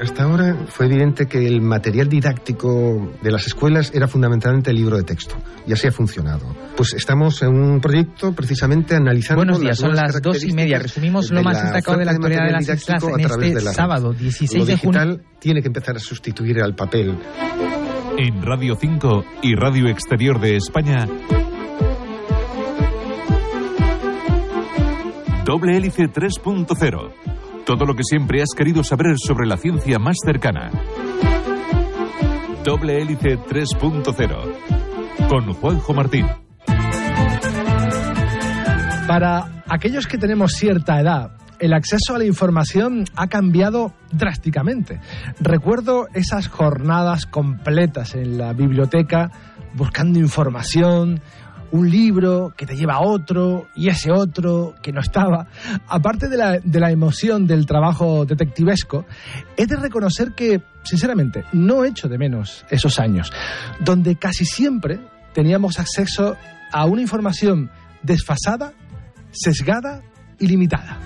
Hasta ahora fue evidente que el material didáctico de las escuelas era fundamentalmente el libro de texto. Y así ha funcionado. Pues estamos en un proyecto precisamente analizando. Buenos días, son las dos y media. Resumimos lo más destacado de la actualidad de las islas en este sábado, 16 de junio. digital tiene que empezar a sustituir al papel. En Radio 5 y Radio Exterior de España. Doble hélice 3.0 todo lo que siempre has querido saber sobre la ciencia más cercana. Doble hélice 3.0 con Juanjo Martín. Para aquellos que tenemos cierta edad, el acceso a la información ha cambiado drásticamente. Recuerdo esas jornadas completas en la biblioteca buscando información, un libro que te lleva a otro y ese otro que no estaba. Aparte de la, de la emoción del trabajo detectivesco, he de reconocer que, sinceramente, no echo de menos esos años, donde casi siempre teníamos acceso a una información desfasada, sesgada y limitada.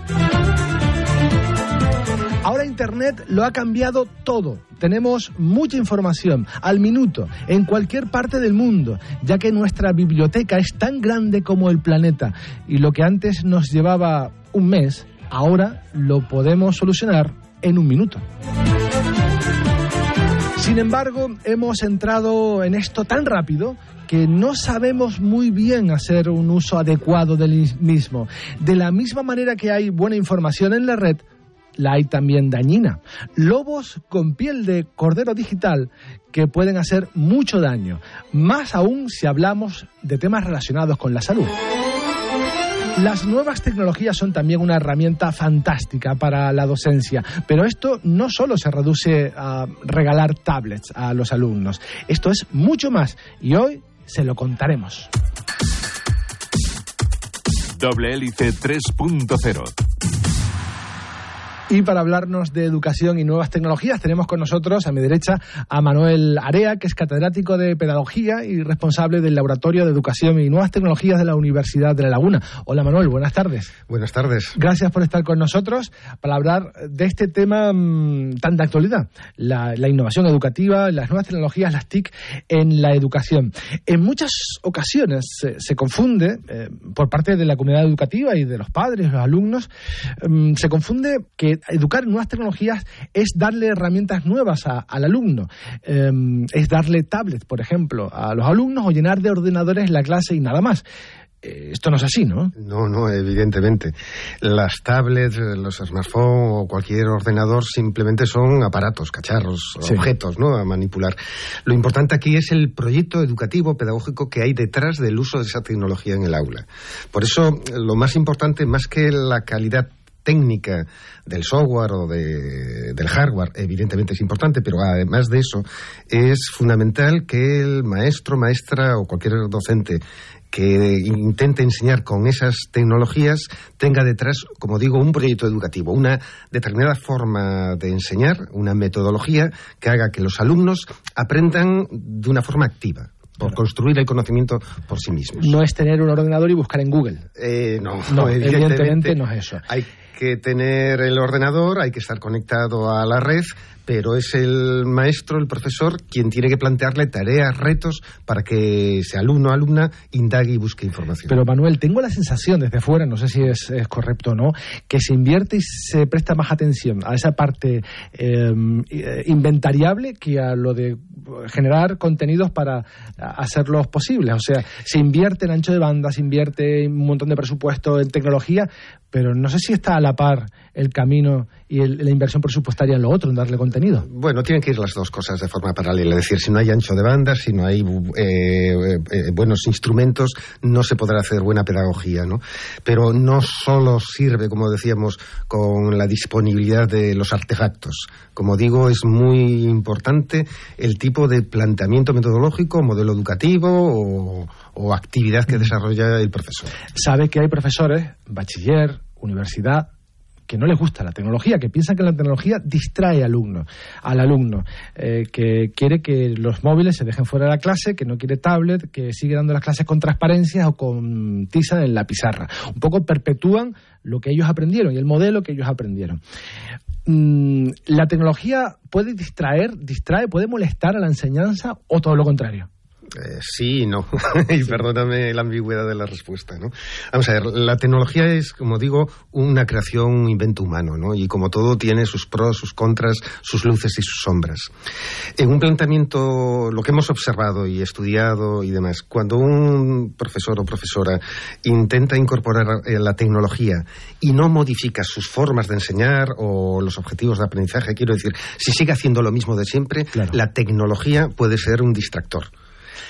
Ahora Internet lo ha cambiado todo. Tenemos mucha información al minuto, en cualquier parte del mundo, ya que nuestra biblioteca es tan grande como el planeta y lo que antes nos llevaba un mes, ahora lo podemos solucionar en un minuto. Sin embargo, hemos entrado en esto tan rápido que no sabemos muy bien hacer un uso adecuado del mismo. De la misma manera que hay buena información en la red, la hay también dañina. Lobos con piel de cordero digital que pueden hacer mucho daño, más aún si hablamos de temas relacionados con la salud. Las nuevas tecnologías son también una herramienta fantástica para la docencia, pero esto no solo se reduce a regalar tablets a los alumnos, esto es mucho más y hoy se lo contaremos. Doble hélice 3.0 y para hablarnos de educación y nuevas tecnologías, tenemos con nosotros a mi derecha a Manuel Area, que es catedrático de Pedagogía y responsable del Laboratorio de Educación y Nuevas Tecnologías de la Universidad de La Laguna. Hola Manuel, buenas tardes. Buenas tardes. Gracias por estar con nosotros para hablar de este tema mm, tan de actualidad, la, innovación educativa, las nuevas tecnologías, las TIC en la educación. En muchas ocasiones se, confunde, eh, por parte de la comunidad educativa y de los padres, los alumnos, mm, se confunde que educar en nuevas tecnologías es darle herramientas nuevas al alumno, em, es darle tablets, por ejemplo, a los alumnos o llenar de ordenadores la clase y nada más eh, esto no es así, ¿no? No, no, evidentemente. Las tablets, los smartphones o cualquier ordenador simplemente son aparatos, cacharros, objetos, ¿no? A manipular. Lo importante aquí es el proyecto educativo, pedagógico que hay detrás del uso de esa tecnología en el aula. Por eso, lo más importante, más que la calidad técnica del software o del hardware, evidentemente es importante, pero además de eso, es fundamental que el maestro, maestra o cualquier docente que intente enseñar con esas tecnologías tenga detrás, como digo, un proyecto educativo, una determinada forma de enseñar, una metodología que haga que los alumnos aprendan de una forma activa por construir el conocimiento por sí mismos. No es tener un ordenador y buscar en Google. Eh, no, no, evidentemente, no es eso. Hay que tener el ordenador, hay que estar conectado a la red, pero es el maestro, el profesor, quien tiene que plantearle tareas, retos, para que ese alumno o alumna indague y busque información. Pero Manuel, tengo la sensación desde fuera, no sé si es, correcto o no, que se invierte y se presta más atención a esa parte eh, inventariable que a lo de generar contenidos para hacerlos posibles. O sea, se invierte en ancho de banda, se invierte un montón de presupuesto en tecnología, pero no sé si está a la par el camino y la inversión presupuestaria en lo otro, en darle contenido. Bueno, tienen que ir las dos cosas de forma paralela. Es decir, si no hay ancho de banda, si no hay eh, eh, buenos instrumentos, no se podrá hacer buena pedagogía, ¿no? Pero no solo sirve, como decíamos, con la disponibilidad de los artefactos. Como digo, es muy importante el tipo de planteamiento metodológico, modelo educativo o, o actividad que desarrolla el profesor. Sabe que hay profesores, bachiller, universidad, que no les gusta la tecnología, que piensan que la tecnología distrae al alumno, al alumno, eh, que quiere que los móviles se dejen fuera de la clase, que no quiere tablet, que sigue dando las clases con transparencia o con tiza en la pizarra. Un poco perpetúan lo que ellos aprendieron y el modelo que ellos aprendieron. mm, ¿la tecnología puede distraer, distrae, puede molestar a la enseñanza o todo lo contrario? Eh, sí y no. y perdóname la ambigüedad de la respuesta, ¿no? Vamos a ver, la tecnología es, como digo, una creación, un invento humano, ¿no? Y como todo tiene sus pros, sus contras, sus luces y sus sombras. En un planteamiento, lo que hemos observado y estudiado y demás, cuando un profesor o profesora intenta incorporar eh, la tecnología y no modifica sus formas de enseñar o los objetivos de aprendizaje, quiero decir, si sigue haciendo lo mismo de siempre, la tecnología puede ser un distractor.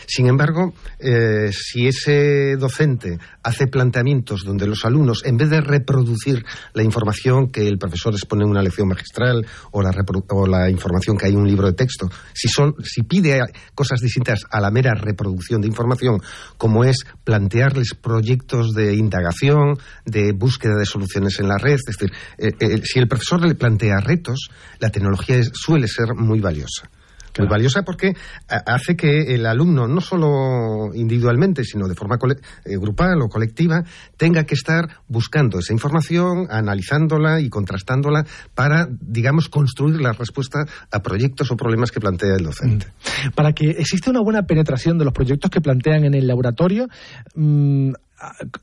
Sin embargo, eh, si ese docente hace planteamientos donde los alumnos, en vez de reproducir la información que el profesor expone en una lección magistral o la, información que hay en un libro de texto, si, si pide cosas distintas a la mera reproducción de información, como es plantearles proyectos de indagación, de búsqueda de soluciones en la red, es decir, eh, eh, si el profesor le plantea retos, la tecnología suele ser muy valiosa. Muy valiosa porque hace que el alumno, no solo individualmente, sino de forma eh, grupal o colectiva, tenga que estar buscando esa información, analizándola y contrastándola para, digamos, construir la respuesta a proyectos o problemas que plantea el docente. Mm. Para que exista una buena penetración de los proyectos que plantean en el laboratorio, mm,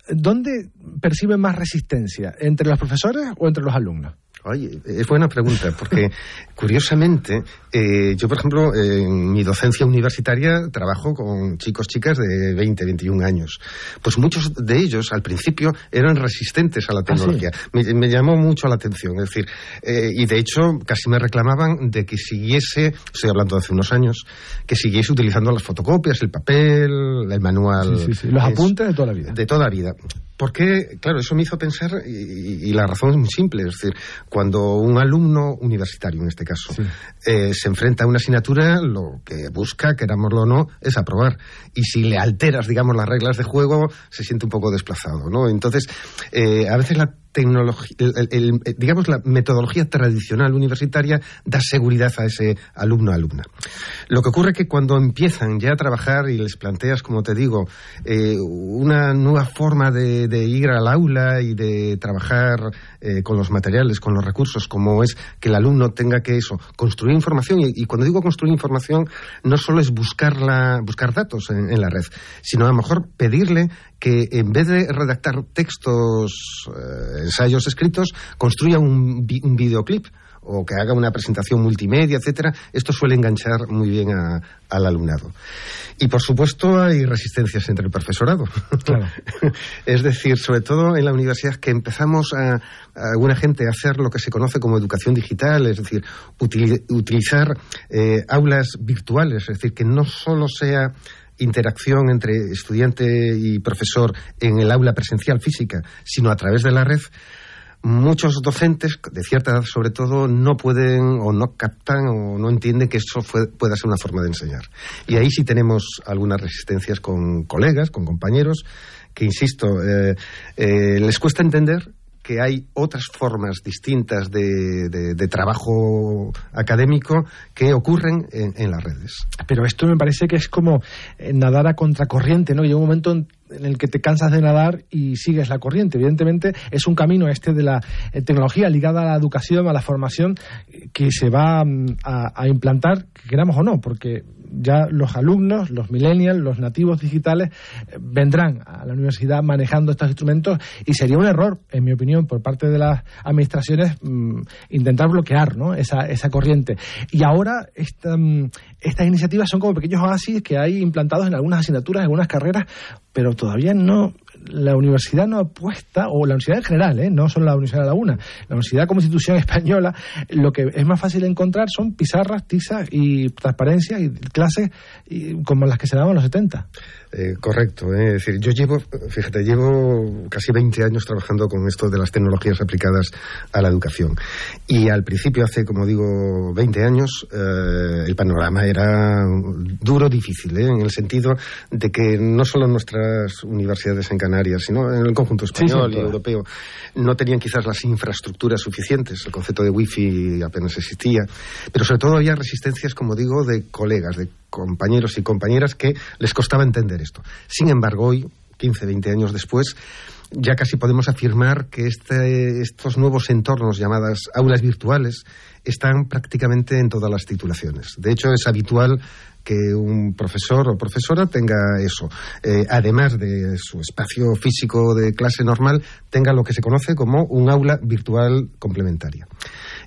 ¿dónde perciben más resistencia? ¿Entre los profesores o entre los alumnos? Oye, es buena pregunta, porque curiosamente, eh, yo por ejemplo, en mi docencia universitaria trabajo con chicos, chicas de 20, 21 años. Pues muchos de ellos al principio eran resistentes a la ah, tecnología. me, llamó mucho la atención, es decir, eh, y de hecho casi me reclamaban de que siguiese, estoy hablando de hace unos años, que siguiese utilizando las fotocopias, el papel, el manual. Sí, sí, Los apuntes de toda la vida. De toda la vida. Porque, claro, eso me hizo pensar, y, la razón es muy simple, es decir, cuando un alumno universitario, en este caso, eh, se enfrenta a una asignatura, lo que busca, querámoslo o no, es aprobar. Y si le alteras, digamos, las reglas de juego, se siente un poco desplazado, ¿no? Entonces, eh, a veces la tecnología, digamos, la metodología tradicional universitaria da seguridad a ese alumno alumna. Lo que ocurre es que cuando empiezan ya a trabajar y les planteas, como te digo, eh, una nueva forma de, ir al aula y de trabajar eh, con los materiales, con los recursos, como es que el alumno tenga que eso, construir información, y, cuando digo construir información, no solo es buscarla, buscar datos en, la red, sino a lo mejor pedirle que en vez de redactar textos, eh, ensayos escritos, construya un, un videoclip o que haga una presentación multimedia, etcétera, esto suele enganchar muy bien al alumnado. Y por supuesto hay resistencias entre el profesorado. es decir, sobre todo en la universidad que empezamos a, alguna gente a hacer lo que se conoce como educación digital, es decir, utilizar eh, aulas virtuales, es decir, que no solo sea interacción entre estudiante y profesor en el aula presencial física, sino a través de la red, muchos docentes, de cierta edad sobre todo, no pueden o no captan o no entienden que eso pueda ser una forma de enseñar. Y ahí sí tenemos algunas resistencias con colegas, con compañeros, que, insisto, eh, eh, les cuesta entender que hay otras formas distintas de, trabajo académico que ocurren en, las redes. Pero esto me parece que es como eh, nadar a contracorriente, ¿no? Llega un momento en, el que te cansas de nadar y sigues la corriente. Evidentemente es un camino este de la eh, tecnología ligada a la educación, a la formación, que se va mm, a, a implantar, queramos o no, porque ya los alumnos, los millennials, los nativos digitales, eh, vendrán a la universidad manejando estos instrumentos y sería un error, en mi opinión, por parte de las administraciones mm, intentar bloquear esa, esa corriente. Y ahora esta, mm, estas iniciativas son como pequeños oasis que hay implantados en algunas asignaturas, en algunas carreras, pero todavía no la universidad no apuesta, o la universidad en general, ¿eh? no solo la Universidad de Laguna, la universidad como institución española, lo que es más fácil de encontrar son pizarras, tizas y transparencia y clases como las que se daban en los 70. Eh, correcto, eh. es decir, yo llevo, fíjate, llevo casi 20 años trabajando con esto de las tecnologías aplicadas a la educación. Y al principio, hace como digo 20 años, eh, el panorama era duro, difícil, en el sentido de que no solo nuestras universidades en Canarias, sino en el conjunto español y europeo, no tenían quizás las infraestructuras suficientes. El concepto de wifi apenas existía. Pero sobre todo había resistencias, como digo, de colegas, de compañeros y compañeras que les costaba entender esto. Sin embargo, hoy 15, 20 años después, ya casi podemos afirmar que este, estos nuevos entornos llamadas aulas virtuales están prácticamente en todas las titulaciones. De hecho, es habitual que un profesor o profesora tenga eso. Eh, además de su espacio físico de clase normal, tenga lo que se conoce como un aula virtual complementaria.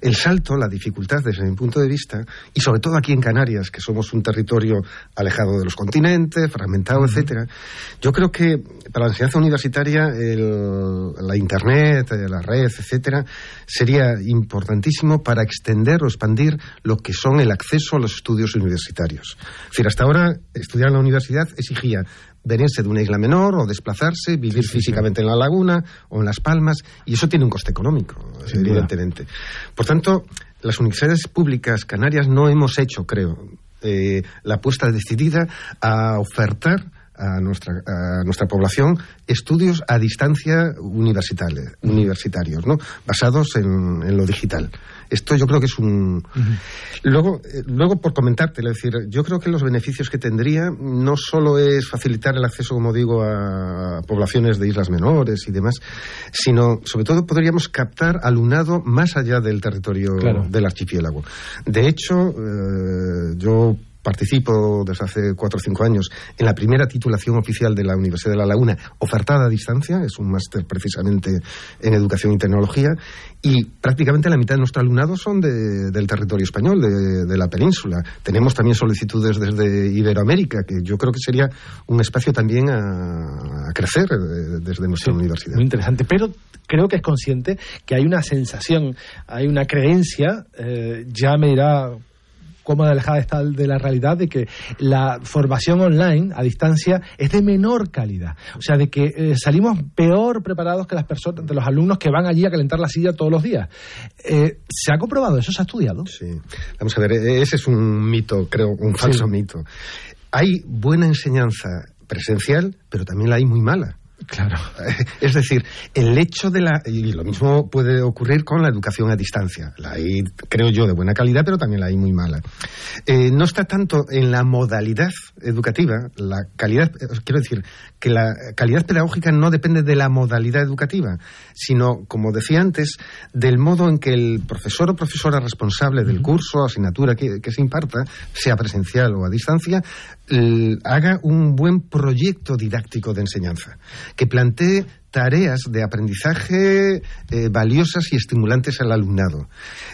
El salto, la dificultad desde mi punto de vista, y sobre todo aquí en Canarias, que somos un territorio alejado de los continentes, fragmentado, etcétera, yo creo que para la enseñanza universitaria la Internet, eh, la red, etcétera, sería importantísimo para extender o expandir lo que son el acceso a los estudios universitarios. Es decir, hasta ahora estudiar en la universidad exigía venirse de una isla menor o desplazarse, vivir físicamente en la laguna o en Las Palmas, y eso tiene un coste económico, evidentemente. Por tanto, las universidades públicas canarias no hemos hecho, creo, eh, la apuesta decidida a ofertar a nuestra, a nuestra población estudios a distancia universitarios, universitarios ¿no? basados en, en, lo digital. Esto yo creo que es un... luego, eh, luego, por comentarte, es decir, yo creo que los beneficios que tendría no solo es facilitar el acceso, como digo, a poblaciones de islas menores y demás, sino, sobre todo, podríamos captar alumnado más allá del territorio del archipiélago. De hecho, eh, yo participo desde hace cuatro o cinco años en la primera titulación oficial de la Universidad de La Laguna, ofertada a distancia, es un máster precisamente en educación y tecnología, y prácticamente la mitad de nuestro alumnado son del territorio español, de, la península. Tenemos también solicitudes desde Iberoamérica, que yo creo que sería un espacio también a, crecer eh, desde nuestra universidad. Muy interesante, pero creo que es consciente que hay una sensación, hay una creencia, eh, ya me dirá cómo alejada está de la realidad de que la formación online a distancia es de menor calidad. O sea, de que eh, salimos peor preparados que las personas, de los alumnos que van allí a calentar la silla todos los días. Eh, ¿Se ha comprobado eso? ¿Se ha estudiado? Sí. Vamos a ver, e-, ese es un mito, creo, un falso mito. Hay buena enseñanza presencial, pero también la hay muy mala. Claro. Es decir, el hecho de la. Y lo mismo puede ocurrir con la educación a distancia. La hay, creo yo, de buena calidad, pero también la hay muy mala. Eh, no está tanto en la modalidad educativa, la calidad. Quiero decir, que la calidad pedagógica no depende de la modalidad educativa, sino, como decía antes, del modo en que el profesor o profesora responsable del curso o asignatura que, se imparta, sea presencial o a distancia, haga un buen proyecto didáctico de enseñanza, que plantee tareas de aprendizaje eh, valiosas y estimulantes al alumnado,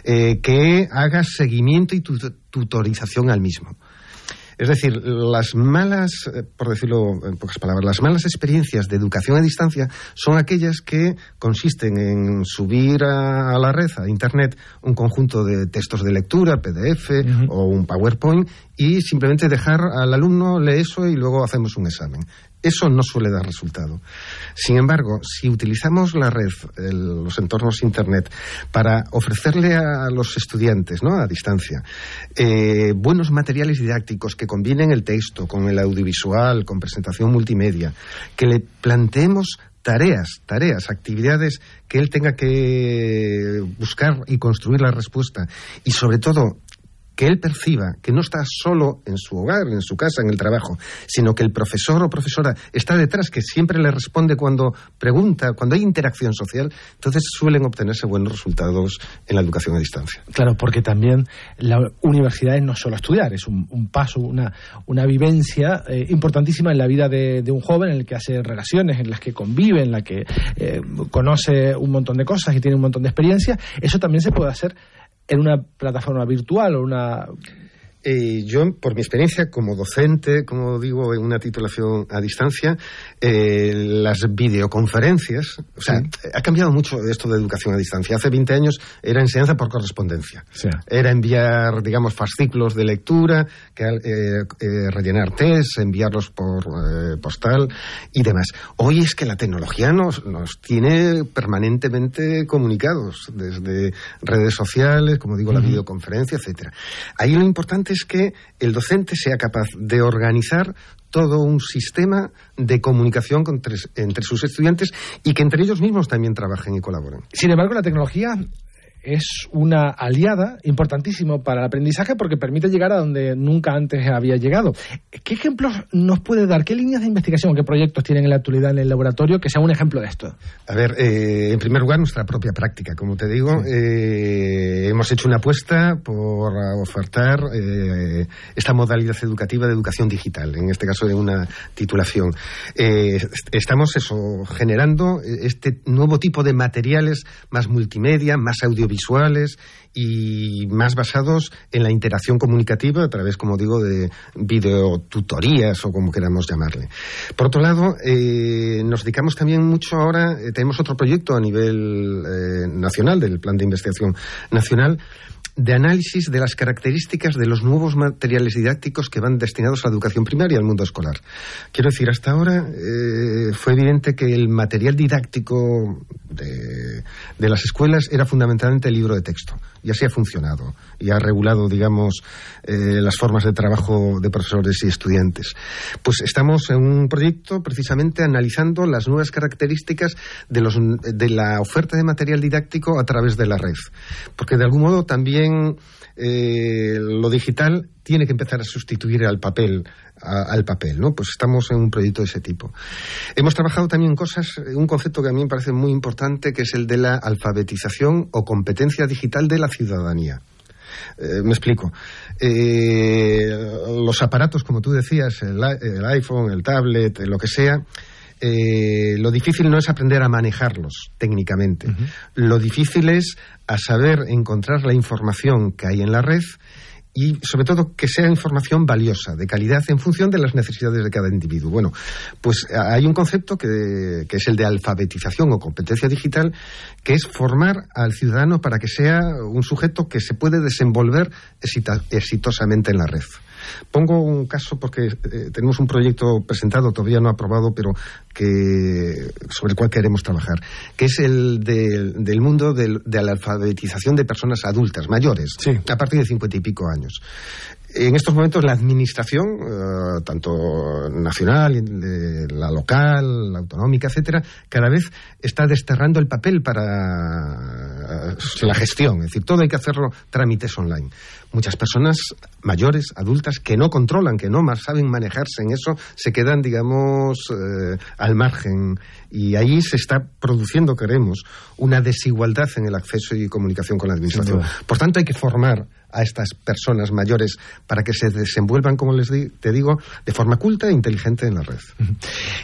eh, que haga seguimiento y tutorización al mismo. Es decir, las malas, eh, por decirlo en pocas palabras, las malas experiencias de educación a distancia son aquellas que consisten en subir a, la red, a Internet, un conjunto de textos de lectura, PDF o un PowerPoint y simplemente dejar al alumno leer eso y luego hacemos un examen. Eso no suele dar resultado. Sin embargo, si utilizamos la red, los entornos Internet, para ofrecerle a los estudiantes, ¿no? a distancia, eh, buenos materiales didácticos que combinen el texto con el audiovisual, con presentación multimedia, que le planteemos tareas, tareas, actividades que él tenga que buscar y construir la respuesta y sobre todo que él perciba que no está solo en su hogar, en su casa, en el trabajo, sino que el profesor o profesora está detrás, que siempre le responde cuando pregunta, cuando hay interacción social, entonces suelen obtenerse buenos resultados en la educación a distancia. Claro, porque también la universidad es no solo estudiar, es un, paso, una, una vivencia eh, importantísima en la vida de, un joven en el que hace relaciones, en las que convive, en la que eh, conoce un montón de cosas y tiene un montón de experiencia. Eso también se puede hacer en una plataforma virtual o una eh, yo, por mi experiencia como docente, como digo, en una titulación a distancia, eh, las videoconferencias, o sea, ha cambiado mucho esto de educación a distancia. Hace 20 años era enseñanza por correspondencia. Era enviar, digamos, fascículos de lectura, que, eh, eh, rellenar test, enviarlos por postal y demás. Hoy es que la tecnología nos, nos tiene permanentemente comunicados, desde redes sociales, como digo, la videoconferencia, etcétera. Ahí lo importante es que el docente sea capaz de organizar todo un sistema de comunicación entre, sus estudiantes y que entre ellos mismos también trabajen y colaboren. Sin embargo, la tecnología es una aliada importantísimo para el aprendizaje porque permite llegar a donde nunca antes había llegado. ¿Qué ejemplos nos puede dar? ¿Qué líneas de investigación, qué proyectos tienen en la actualidad en el laboratorio que sea un ejemplo de esto? A ver, eh, en primer lugar, nuestra propia práctica. Como te digo, eh, hemos hecho una apuesta por ofertar eh, esta modalidad educativa de educación digital, en este caso de una titulación. estamos eso, generando este nuevo tipo de materiales más multimedia, más audiovisuales y más basados en la interacción comunicativa a través, como digo, de videotutorías o como queramos llamarle. Por otro lado, eh, nos dedicamos también mucho ahora, eh, tenemos otro proyecto a nivel eh, nacional, del Plan de Investigación Nacional, de análisis de las características de los nuevos materiales didácticos que van destinados a la educación primaria y al mundo escolar. Quiero decir, hasta ahora eh, fue evidente que el material didáctico de, las escuelas era fundamentalmente el libro de texto, y así ha funcionado, y ha regulado, digamos, eh, las formas de trabajo de profesores y estudiantes. Pues estamos en un proyecto precisamente analizando las nuevas características de, los, de la oferta de material didáctico a través de la red, porque de algún modo también eh, lo digital tiene que empezar a sustituir al papel, al papel, ¿no? Pues estamos en un proyecto de ese tipo. Hemos trabajado también cosas, un concepto que a mí me parece muy importante, que es el de la alfabetización o competencia digital de la ciudadanía. Eh, me explico. Eh, los aparatos, como tú decías, el, iPhone, el tablet, lo que sea, lo difícil no es aprender a manejarlos técnicamente. Lo difícil es a saber encontrar la información que hay en la red y sobre todo que sea información valiosa, de calidad, en función de las necesidades de cada individuo. Bueno, pues hay un concepto que, que, es el de alfabetización o competencia digital, que es formar al ciudadano para que sea un sujeto que se puede desenvolver exitosamente en la red. Pongo un caso porque eh, tenemos un proyecto presentado, todavía no aprobado, pero que sobre el cual queremos trabajar, que es el del mundo de la alfabetización de personas adultas, mayores, a partir de cincuenta y pico años. En estos momentos la administración, eh, tanto nacional, la local, la autonómica, etcétera, cada vez está desterrando el papel para eh, la gestión. Es decir, todo hay que hacerlo trámites online. Muchas personas mayores, adultas, que no controlan, que no más saben manejarse en eso, se quedan, digamos, eh, al margen. Y ahí se está produciendo, queremos, una desigualdad en el acceso y comunicación con la administración. Por tanto, hay que formar a estas personas mayores para que se desenvuelvan, como les te digo, de forma culta e inteligente en la red.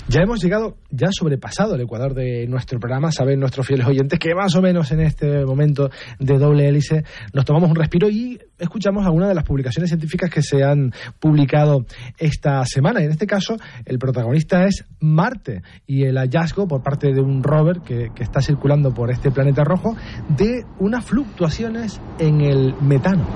Ya hemos llegado, ya sobrepasado el ecuador de nuestro programa, saben nuestros fieles oyentes que más o menos en este momento de doble hélice nos tomamos un respiro y escuchamos algunas de las publicaciones científicas que se han publicado esta semana. Y en este caso, el protagonista es Marte y el hallazgo por parte de un rover que, que está circulando por este planeta rojo de unas fluctuaciones en el metano.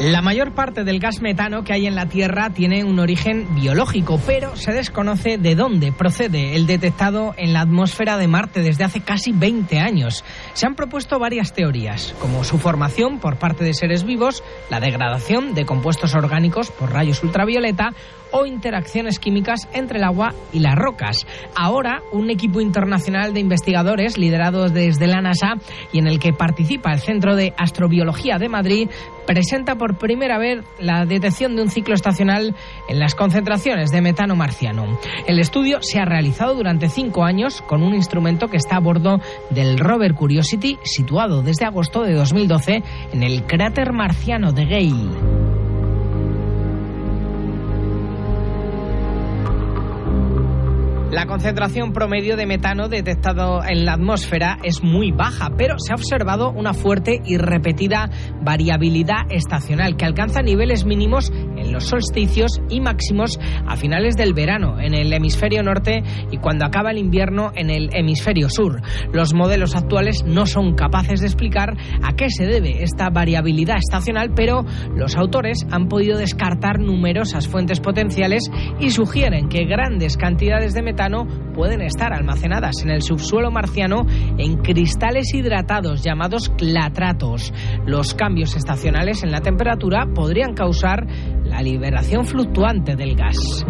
La mayor parte del gas metano que hay en la Tierra tiene un origen biológico, pero se desconoce de dónde procede el detectado en la atmósfera de Marte desde hace casi 20 años. Se han propuesto varias teorías, como su formación por parte de seres vivos, la degradación de compuestos orgánicos por rayos ultravioleta o interacciones químicas entre el agua y las rocas. Ahora, un equipo internacional de investigadores liderado desde la NASA y en el que participa el Centro de Astrobiología de Madrid presenta por primera vez la detección de un ciclo estacional en las concentraciones de metano marciano. El estudio se ha realizado durante cinco años con un instrumento que está a bordo del rover Curiosity, situado desde agosto de 2012 en el cráter marciano de Gale. La concentración promedio de metano detectado en la atmósfera es muy baja, pero se ha observado una fuerte y repetida variabilidad estacional que alcanza niveles mínimos en los solsticios y máximos a finales del verano en el hemisferio norte y cuando acaba el invierno en el hemisferio sur. Los modelos actuales no son capaces de explicar a qué se debe esta variabilidad estacional, pero los autores han podido descartar numerosas fuentes potenciales y sugieren que grandes cantidades de pueden estar almacenadas en el subsuelo marciano en cristales hidratados llamados clatratos. Los cambios estacionales en la temperatura podrían causar la liberación fluctuante del gas.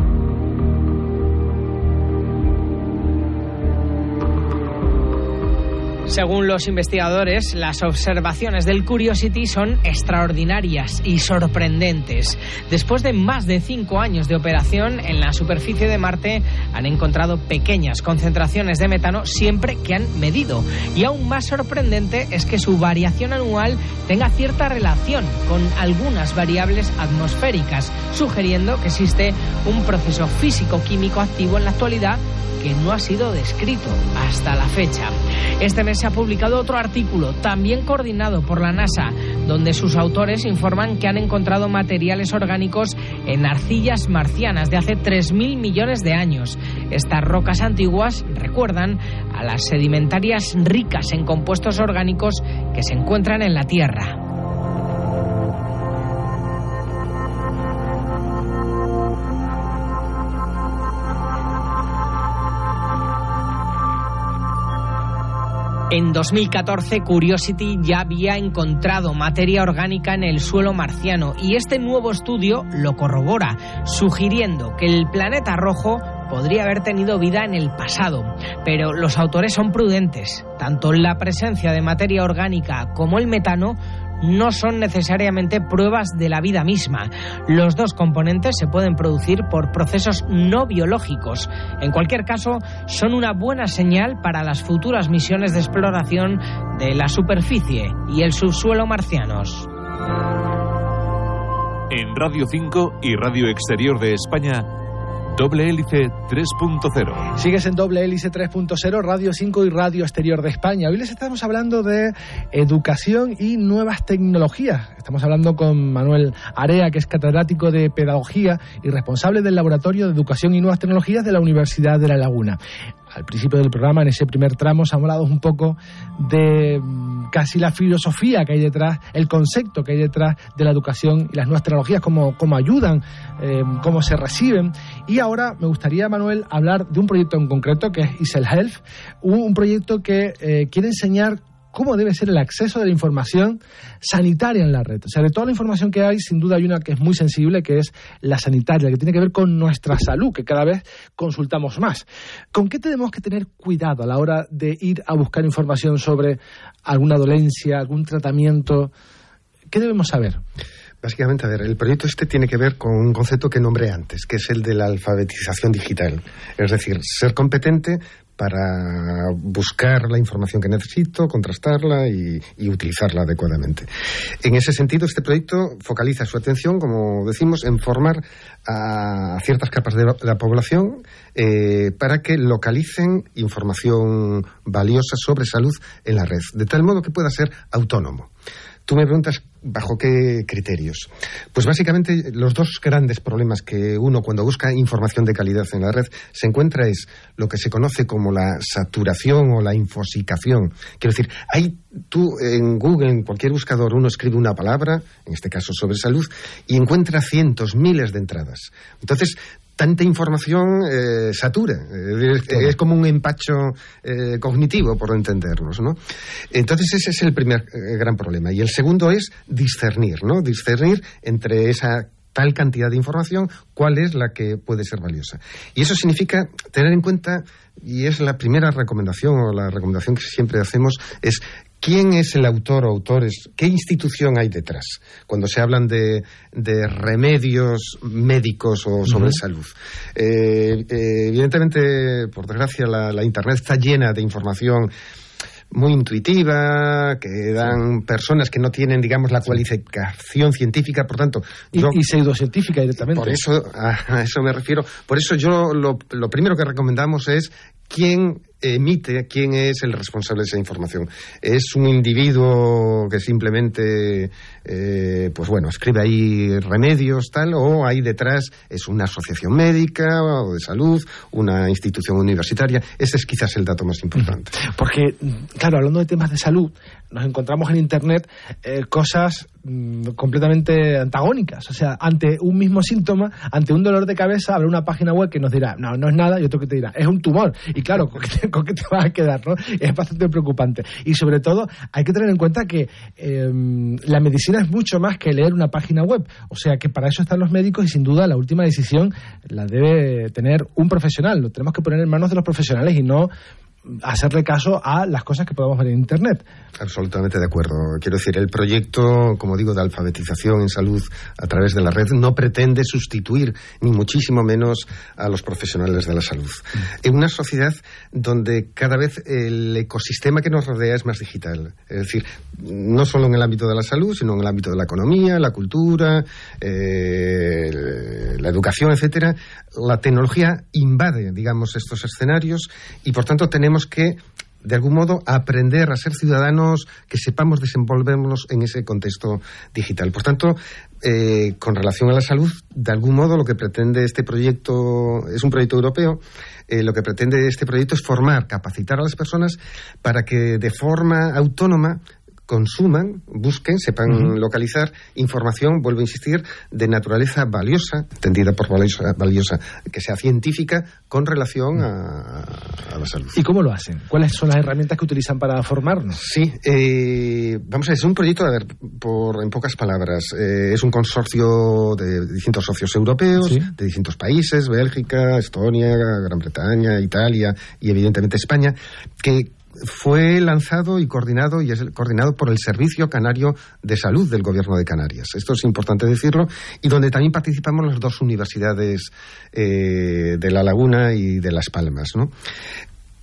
Según los investigadores, las observaciones del Curiosity son extraordinarias y sorprendentes. Después de más de cinco años de operación en la superficie de Marte, han encontrado pequeñas concentraciones de metano siempre que han medido. Y aún más sorprendente es que su variación anual tenga cierta relación con algunas variables atmosféricas, sugiriendo que existe un proceso físico-químico activo en la actualidad que no ha sido descrito hasta la fecha. Este mes se ha publicado otro artículo, también coordinado por la NASA, donde sus autores informan que han encontrado materiales orgánicos en arcillas marcianas de hace 3.000 millones de años. Estas rocas antiguas recuerdan a las sedimentarias ricas en compuestos orgánicos que se encuentran en la Tierra. En 2014, Curiosity ya había encontrado materia orgánica en el suelo marciano y este nuevo estudio lo corrobora, sugiriendo que el planeta rojo podría haber tenido vida en el pasado. Pero los autores son prudentes. Tanto la presencia de materia orgánica como el metano no son necesariamente pruebas de la vida misma. Los dos componentes se pueden producir por procesos no biológicos. En cualquier caso, son una buena señal para las futuras misiones de exploración de la superficie y el subsuelo marcianos. En Radio 5 y Radio Exterior de España, Doble Hélice 3.0. Sigues en Doble Hélice 3.0, Radio 5 y Radio Exterior de España. Hoy les estamos hablando de educación y nuevas tecnologías. Estamos hablando con Manuel Area, que es catedrático de Pedagogía y responsable del Laboratorio de Educación y Nuevas Tecnologías de la Universidad de La Laguna al principio del programa, en ese primer tramo, se ha hablado un poco de mm, casi la filosofía que hay detrás, el concepto que hay detrás de la educación y las nuevas tecnologías, cómo, cómo ayudan, eh, cómo se reciben. Y ahora me gustaría, Manuel, hablar de un proyecto en concreto que es Isel Health, un, proyecto que eh, quiere enseñar cómo debe ser el acceso de la información sanitaria en la red. O sea, de toda la información que hay, sin duda hay una que es muy sensible, que es la sanitaria, que tiene que ver con nuestra salud, que cada vez consultamos más. ¿Con qué tenemos que tener cuidado a la hora de ir a buscar información sobre alguna dolencia, algún tratamiento? ¿Qué debemos saber? Básicamente, a ver, el proyecto este tiene que ver con un concepto que nombré antes, que es el de la alfabetización digital. Es decir, ser competente para buscar la información que necesito, contrastarla y, utilizarla adecuadamente. En ese sentido, este proyecto focaliza su atención, como decimos, en formar a ciertas capas de la población eh, para que localicen información valiosa sobre salud en la red, de tal modo que pueda ser autónomo. Tú me preguntas bajo qué criterios. Pues básicamente los dos grandes problemas que uno cuando busca información de calidad en la red se encuentra es lo que se conoce como la saturación o la infosicación. Quiero decir, hay tú en Google, en cualquier buscador, uno escribe una palabra, en este caso sobre salud, y encuentra cientos, miles de entradas. Entonces, tanta información eh, satura. Es, como un empacho eh, cognitivo, por entendernos, ¿no? Entonces ese es el primer eh, gran problema. Y el segundo es discernir, ¿no? Discernir entre esa tal cantidad de información, cuál es la que puede ser valiosa. Y eso significa tener en cuenta, y es la primera recomendación o la recomendación que siempre hacemos, es ¿Quién es el autor o autores? ¿Qué institución hay detrás cuando se hablan de, remedios médicos o sobre salud? Eh, eh, evidentemente, por desgracia, la, Internet está llena de información muy intuitiva, que dan personas que no tienen, digamos, la cualificación científica, por tanto... Y, pseudocientífica directamente. Por eso, a, eso me refiero. Por eso yo lo, lo primero que recomendamos es quién emite quién es el responsable de esa información. ¿Es un individuo que simplemente, eh, pues bueno, escribe ahí remedios, tal, o hay detrás, es una asociación médica o de salud, una institución universitaria? Ese es quizás el dato más importante. Porque, claro, hablando de temas de salud, nos encontramos en Internet eh, cosas mm, completamente antagónicas. O sea, ante un mismo síntoma, ante un dolor de cabeza, habrá una página web que nos dirá, no, no es nada, y otro que te dirá, es un tumor. Y claro, ¿con qué te vas a quedar? ¿no? Es bastante preocupante. Y sobre todo, hay que tener en cuenta que em, la medicina es mucho más que leer una página web. O sea, que para eso están los médicos y sin duda la última decisión la debe tener un profesional. Lo tenemos que poner en manos de los profesionales y no hacerle caso a las cosas que podemos ver en Internet. Absolutamente de acuerdo. Quiero decir, el proyecto, como digo, de alfabetización en salud a través de la red no pretende sustituir, ni muchísimo menos, a los profesionales de la salud. Mm. En una sociedad donde cada vez el ecosistema que nos rodea es más digital. Es decir, no solo en el ámbito de la salud, sino en el ámbito de la economía, la cultura, eh, la educación, etcétera. La tecnología invade, digamos, estos escenarios y, por tanto, tenemos que de algún modo, aprender a ser ciudadanos que sepamos desenvolvernos en ese contexto digital. Por tanto, eh, con relación a la salud, de algún modo lo que pretende este proyecto, es un proyecto europeo, eh, lo que pretende este proyecto es formar, capacitar a las personas para que de forma autónoma consuman, busquen, sepan localizar información, vuelvo a insistir, de naturaleza valiosa, entendida por valiosa, valiosa que sea científica, con relación a, la salud. ¿Y cómo lo hacen? ¿Cuáles son las herramientas que utilizan para formarnos? Sí, eh, vamos a ver, es un proyecto, a ver, por, en pocas palabras, eh, es un consorcio de distintos socios europeos, de distintos países, Bélgica, Estonia, Gran Bretaña, Italia y evidentemente España, que fue lanzado y coordinado y es coordinado por el Servicio Canario de Salud del Gobierno de Canarias. Esto es importante decirlo y donde también participamos las dos universidades eh, de La Laguna y de Las Palmas. ¿no?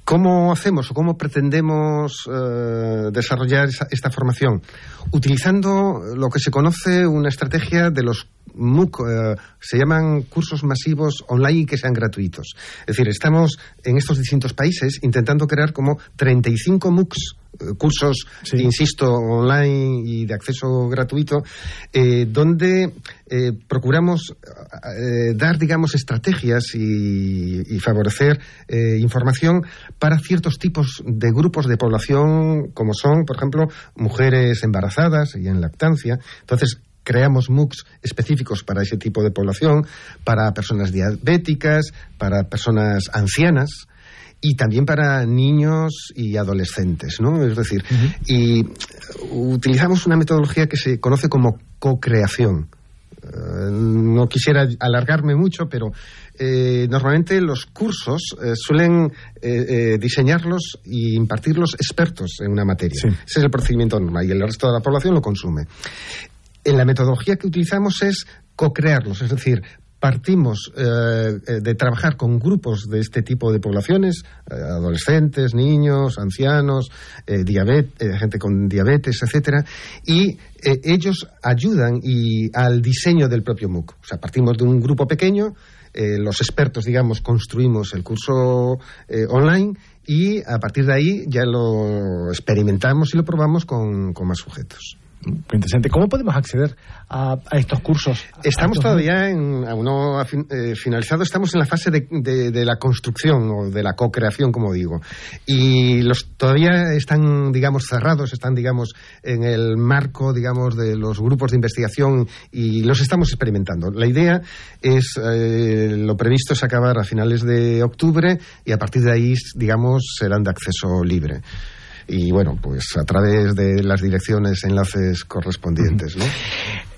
¿Cómo hacemos o cómo pretendemos eh, desarrollar esta formación? Utilizando lo que se conoce una estrategia de los MOOC, eh, se llaman cursos masivos online que sean gratuitos. Es decir, estamos en estos distintos países intentando crear como 35 MOOCs eh, cursos, insisto, online y de acceso gratuito, eh, donde eh, procuramos dar, digamos, estrategias y, y favorecer información para ciertos tipos de grupos de población, como son, por ejemplo, mujeres embarazadas y en lactancia. Entonces, creamos MOOCs específicos para ese tipo de población, para personas diabéticas, para personas ancianas, y también para niños y adolescentes, ¿no? Es decir, y utilizamos una metodología que se conoce como co-creación. Eh, no quisiera alargarme mucho, pero eh, normalmente los cursos eh, suelen diseñarlos y impartirlos expertos en una materia. Ese es el procedimiento normal y el resto de la población lo consume. En la metodología que utilizamos es co-crearlos, es decir, partimos eh, eh, de trabajar con grupos de este tipo de poblaciones, eh, adolescentes, niños, ancianos, gente con diabetes, etcétera, y ellos ayudan y al diseño del propio MOOC. O sea, partimos de un grupo pequeño, los expertos, digamos, construimos el curso online y a partir de ahí ya lo experimentamos y lo probamos con más sujetos interesante. ¿Cómo podemos acceder a, estos cursos? Estamos todavía en, aún no eh, finalizado, estamos en la fase de, la construcción o de la co-creación, como digo. Y los todavía están, digamos, cerrados, están, digamos, en el marco, digamos, de los grupos de investigación y los estamos experimentando. La idea es, eh, lo previsto es acabar a finales de octubre y a partir de ahí, digamos, serán de acceso libre y bueno, pues a través de las direcciones, enlaces correspondientes, ¿no?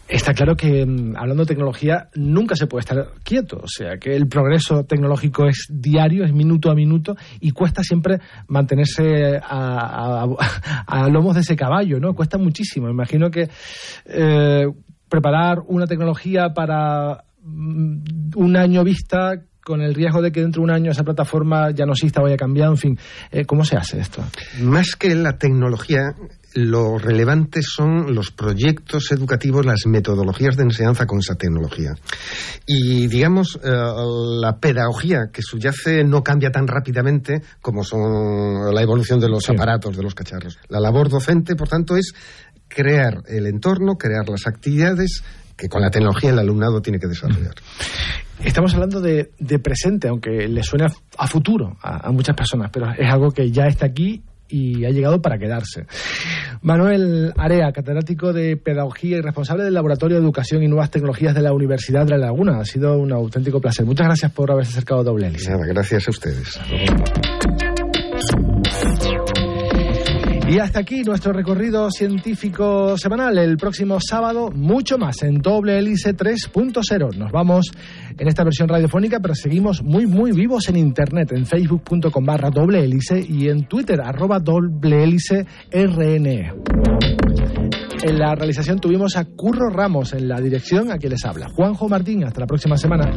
Está claro que, mm, hablando de tecnología, nunca se puede estar quieto. O sea, que el progreso tecnológico es diario, es minuto a minuto, y cuesta siempre mantenerse a, lomos de ese caballo, ¿no? Cuesta muchísimo. Imagino que eh, preparar una tecnología para mm, un año vista con el riesgo de que dentro de un año esa plataforma ya no exista o haya cambiado, en fin, eh, ¿cómo se hace esto? Más que la tecnología, lo relevante son los proyectos educativos, las metodologías de enseñanza con esa tecnología. Y, digamos, eh, la pedagogía que subyace no cambia tan rápidamente como son la evolución de los aparatos, de los cacharros. La labor docente, por tanto, es crear el entorno, crear las actividades que con la tecnología el alumnado tiene que desarrollar. Estamos hablando de, presente, aunque le suene a, futuro a, muchas personas, pero es algo que ya está aquí y ha llegado para quedarse. Manuel Area, catedrático de Pedagogía y responsable del Laboratorio de Educación y Nuevas Tecnologías de la Universidad de La Laguna. Ha sido un auténtico placer. Muchas gracias por haberse acercado a Doble Nada, gracias a ustedes. Y hasta aquí nuestro recorrido científico semanal. El próximo sábado, mucho más en Doble Hélice 3.0. Nos vamos en esta versión radiofónica, pero seguimos muy, muy vivos en internet, en facebook.com barra doble hélice y en Twitter, arroba doble hélice RNE. En la realización tuvimos a Curro Ramos en la dirección, a quien les habla. Juanjo Martín, hasta la próxima semana.